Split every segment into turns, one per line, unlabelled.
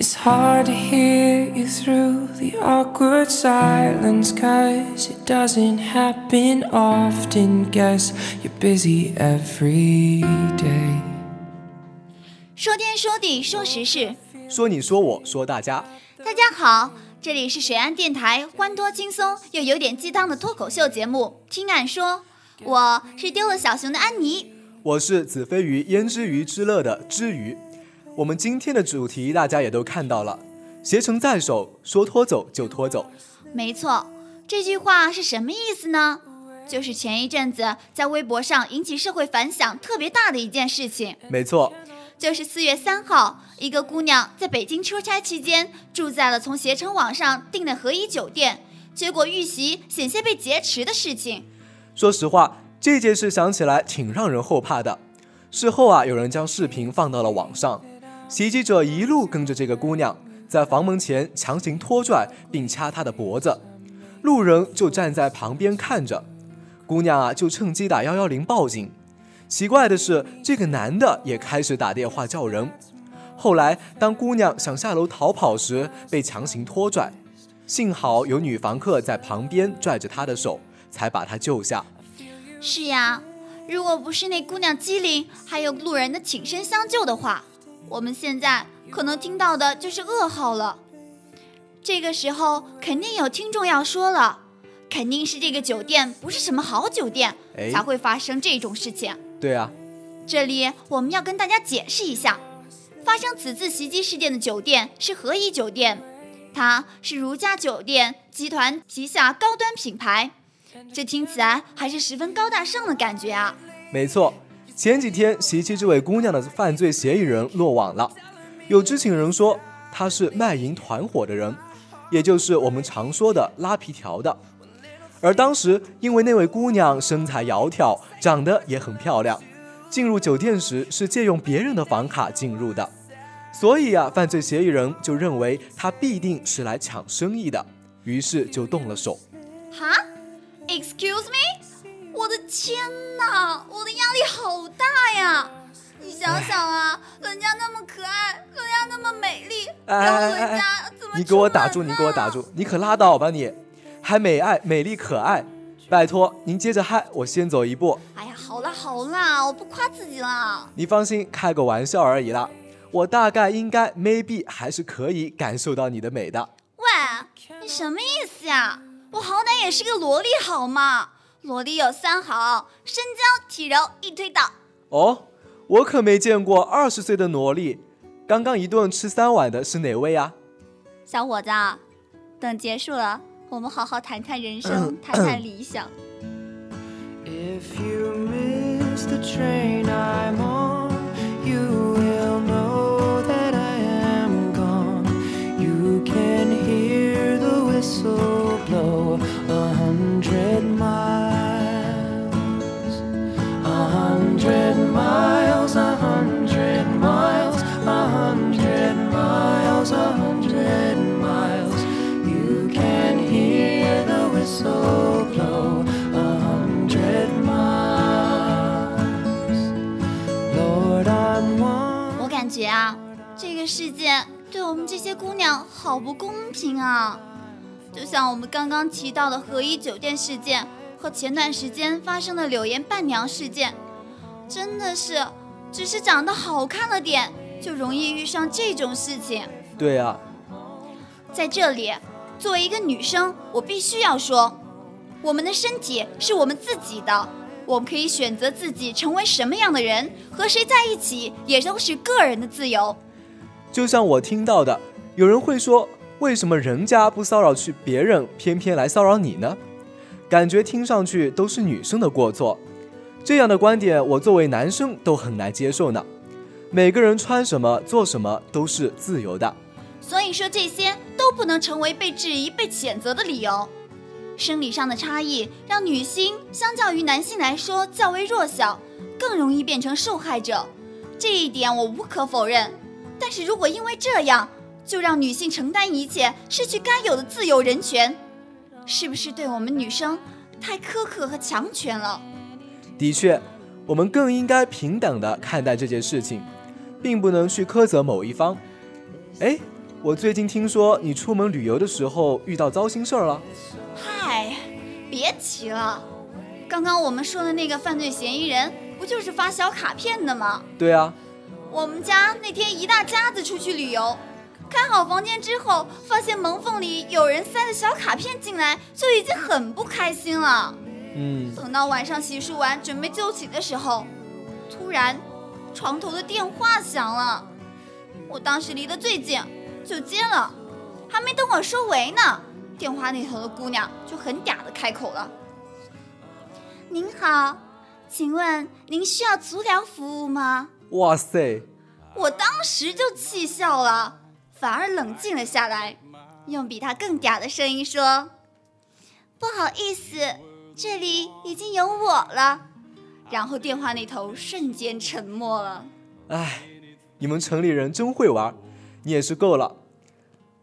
It's hard to hear you through the awkward silence, cause it doesn't happen often. Guess you're busy every day.
说天说地说时事，
说你说我说大家，
大家好，这里是水岸电台欢脱轻松又有点鸡汤的脱口秀节目《听俺说》，我是丢了小熊的安妮。
我是子非鱼焉知鱼之乐的知鱼。我们今天的主题大家也都看到了，携程在手，说拖走就拖走。
没错，这句话是什么意思呢？就是前一阵子在微博上引起社会反响特别大的一件事情。
没错，
就是四月三号，一个姑娘在北京出差期间住在了从携程网上订的合一酒店，结果遇袭险些被劫持的事情。
说实话，这件事想起来挺让人后怕的。事后啊，有人将视频放到了网上。袭击者一路跟着这个姑娘，在房门前强行拖拽并掐她的脖子，路人就站在旁边看着，姑娘啊就趁机打幺幺零报警。奇怪的是，这个男的也开始打电话叫人。后来，当姑娘想下楼逃跑时，被强行拖拽，幸好有女房客在旁边拽着她的手，才把她救下。
是呀，如果不是那姑娘机灵，还有路人的挺身相救的话。我们现在可能听到的就是噩耗了。这个时候，肯定有听众要说了，肯定是这个酒店不是什么好酒店，才会发生这种事情。
对啊，
这里我们要跟大家解释一下，发生此次袭击事件的酒店是和颐酒店，它是如家酒店集团旗下高端品牌，这听起来还是十分高大上的感觉啊。
没错。前几天袭击这位姑娘的犯罪嫌疑人落网了，有知情人说他是卖淫团伙的人，也就是我们常说的拉皮条的。而当时因为那位姑娘身材窈窕，长得也很漂亮，进入酒店时是借用别人的房卡进入的，所以啊，犯罪嫌疑人就认为她必定是来抢生意的，于是就动了手。
哈？Excuse me？我的天哪，我的压力好大呀！你想想啊，人家那么可爱，人家那么美丽，然后人家怎么？
你给我打住！你给我打住！你可拉倒吧你！还美爱、美丽、可爱，拜托您接着嗨，我先走一步。
哎呀，好啦好啦，我不夸自己了。
你放心，开个玩笑而已啦。我大概应该，maybe 还是可以感受到你的美的。
喂，你什么意思呀？我好歹也是个萝莉好吗？萝莉有三好：身娇、体柔、易推倒。
哦，我可没见过二十岁的萝莉。刚刚一顿吃三碗的是哪位啊？
小伙子，等结束了，我们好好谈谈人生，谈谈理想。我感觉啊，这个世界对我们这些姑娘好不公平啊！就像我们刚刚提到的合一酒店事件和前段时间发生的柳岩伴娘事件，真的是只是长得好看了点，就容易遇上这种事情。
对啊，
在这里，作为一个女生，我必须要说，我们的身体是我们自己的。我们可以选择自己成为什么样的人，和谁在一起，也都是个人的自由。
就像我听到的，有人会说，为什么人家不骚扰去别人，偏偏来骚扰你呢？感觉听上去都是女生的过错。这样的观点，我作为男生都很难接受呢。每个人穿什么、做什么都是自由的，
所以说这些都不能成为被质疑、被谴责的理由。生理上的差异让女性相较于男性来说较为弱小，更容易变成受害者，这一点我无可否认。但是如果因为这样就让女性承担一切，失去该有的自由人权，是不是对我们女生太苛刻和强权了？
的确，我们更应该平等的看待这件事情，并不能去苛责某一方。哎，我最近听说你出门旅游的时候遇到糟心事儿了。
嗨，别提了。刚刚我们说的那个犯罪嫌疑人，不就是发小卡片的吗？
对啊，
我们家那天一大家子出去旅游，开好房间之后，发现门缝里有人塞了小卡片进来，就已经很不开心了。
嗯，
等到晚上洗漱完，准备就寝的时候，突然床头的电话响了。我当时离得最近，就接了，还没等我收尾呢，电话那头的姑娘就很嗲的开口了：“您好，请问您需要足疗服务吗？”
哇塞，
我当时就气笑了，反而冷静了下来，用比他更嗲的声音说：“不好意思，这里已经有我了。”然后电话那头瞬间沉默了。
唉，你们城里人真会玩，你也是够了。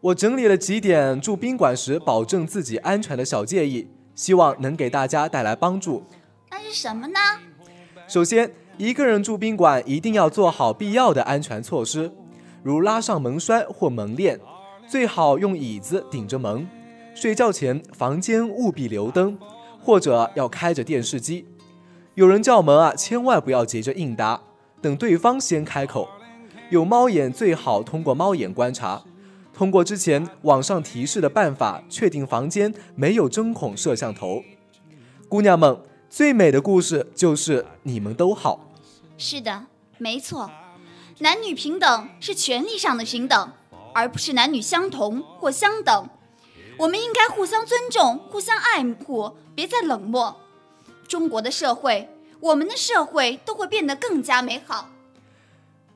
我整理了几点住宾馆时保证自己安全的小建议，希望能给大家带来帮助。
那是什么呢？
首先，一个人住宾馆一定要做好必要的安全措施，如拉上门栓或门链，最好用椅子顶着门。睡觉前，房间务必留灯，或者要开着电视机。有人叫门啊，千万不要急着应答，等对方先开口。有猫眼最好通过猫眼观察，通过之前网上提示的办法，确定房间没有针孔摄像头。姑娘们，最美的故事就是你们都好。
是的，没错，男女平等是权利上的平等，而不是男女相同或相等。我们应该互相尊重，互相爱护，别再冷漠。中国的社会，我们的社会都会变得更加美好。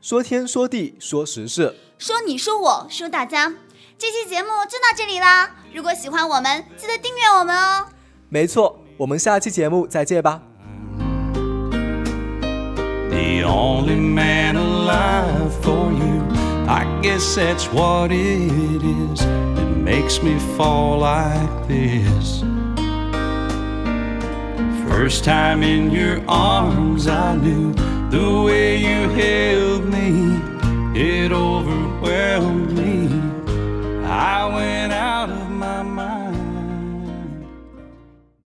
说天说地说时事，
说你说我说大家，这期节目就到这里啦。如果喜欢我们，记得订阅我们哦。
没错，我们下期节目再见吧。
The only man alive for you. I guess that's what it is that makes me fall like this. First time in your arms, I knew the way you held me, it overwhelmed me. I went out.